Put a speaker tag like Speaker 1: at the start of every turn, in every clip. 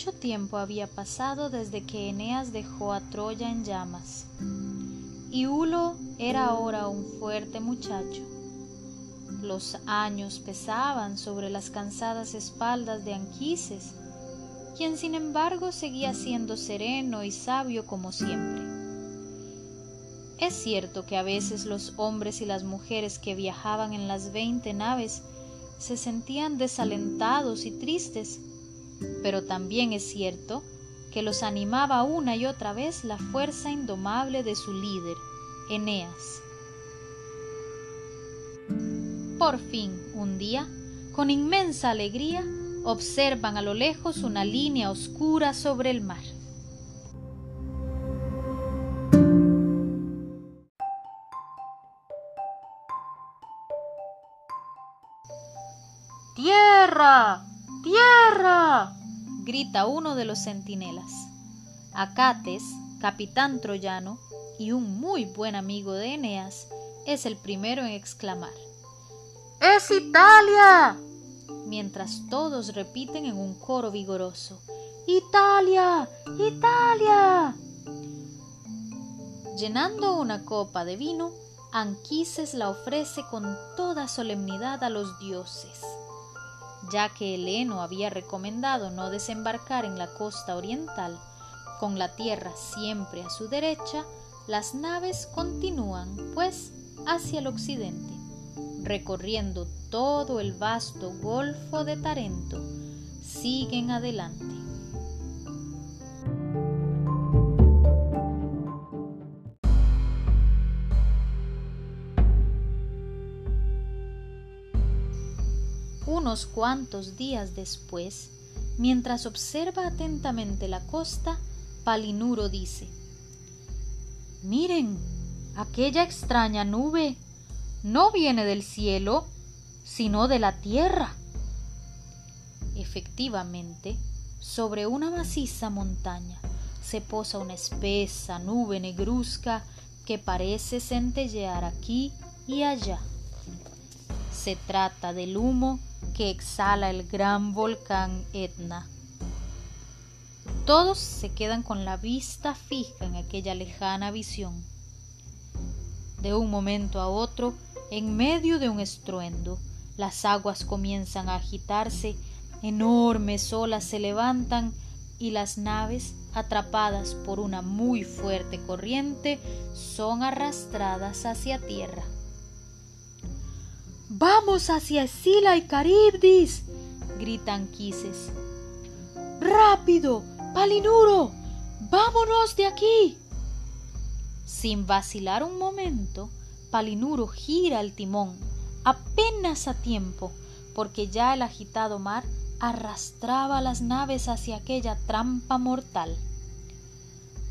Speaker 1: mucho tiempo había pasado desde que Eneas dejó a Troya en llamas. Y Hulo era ahora un fuerte muchacho. Los años pesaban sobre las cansadas espaldas de Anquises, quien sin embargo seguía siendo sereno y sabio como siempre. Es cierto que a veces los hombres y las mujeres que viajaban en las veinte naves se sentían desalentados y tristes, pero también es cierto que los animaba una y otra vez la fuerza indomable de su líder, Eneas. Por fin, un día, con inmensa alegría, observan a lo lejos una línea oscura sobre el mar. ¡Tierra! ¡Tierra! grita uno de los centinelas. Acates, capitán troyano y un muy buen amigo de Eneas, es el primero en exclamar. ¡Es Italia! mientras todos repiten en un coro vigoroso. ¡Italia! ¡Italia! Llenando una copa de vino, Anquises la ofrece con toda solemnidad a los dioses. Ya que Heleno había recomendado no desembarcar en la costa oriental, con la tierra siempre a su derecha, las naves continúan, pues, hacia el occidente, recorriendo todo el vasto golfo de Tarento. Siguen adelante. Unos cuantos días después, mientras observa atentamente la costa, Palinuro dice, Miren, aquella extraña nube no viene del cielo, sino de la tierra. Efectivamente, sobre una maciza montaña se posa una espesa nube negruzca que parece centellear aquí y allá. Se trata del humo que exhala el gran volcán Etna. Todos se quedan con la vista fija en aquella lejana visión. De un momento a otro, en medio de un estruendo, las aguas comienzan a agitarse, enormes olas se levantan y las naves, atrapadas por una muy fuerte corriente, son arrastradas hacia tierra. ¡Vamos hacia Escila y Caribdis! gritan Quises. ¡Rápido! ¡Palinuro! ¡Vámonos de aquí! Sin vacilar un momento, Palinuro gira el timón, apenas a tiempo, porque ya el agitado mar arrastraba las naves hacia aquella trampa mortal.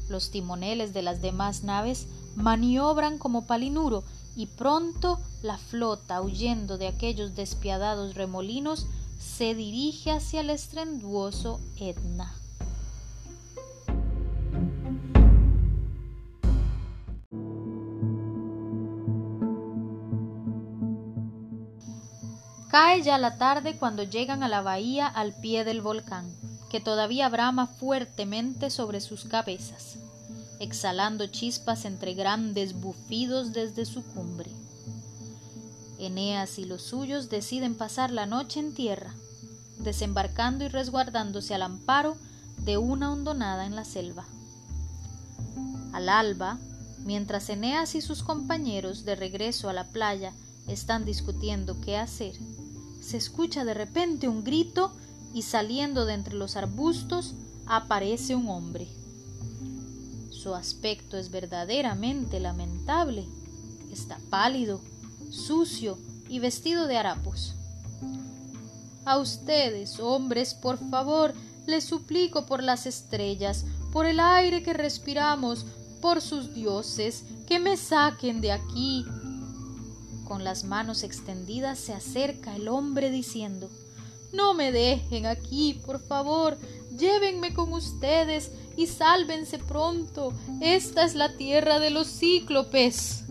Speaker 1: Los timoneles de las demás naves maniobran como Palinuro y pronto la flota, huyendo de aquellos despiadados remolinos, se dirige hacia el estrenduoso Etna. Cae ya la tarde cuando llegan a la bahía al pie del volcán, que todavía brama fuertemente sobre sus cabezas, exhalando chispas entre grandes bufidos desde su cumbre. Eneas y los suyos deciden pasar la noche en tierra, desembarcando y resguardándose al amparo de una hondonada en la selva. Al alba, mientras Eneas y sus compañeros de regreso a la playa están discutiendo qué hacer, se escucha de repente un grito y saliendo de entre los arbustos aparece un hombre. Su aspecto es verdaderamente lamentable. Está pálido, sucio y vestido de harapos. A ustedes, hombres, por favor, les suplico por las estrellas, por el aire que respiramos, por sus dioses, que me saquen de aquí, con las manos extendidas se acerca el hombre diciendo No me dejen aquí, por favor, llévenme con ustedes y sálvense pronto. Esta es la tierra de los cíclopes.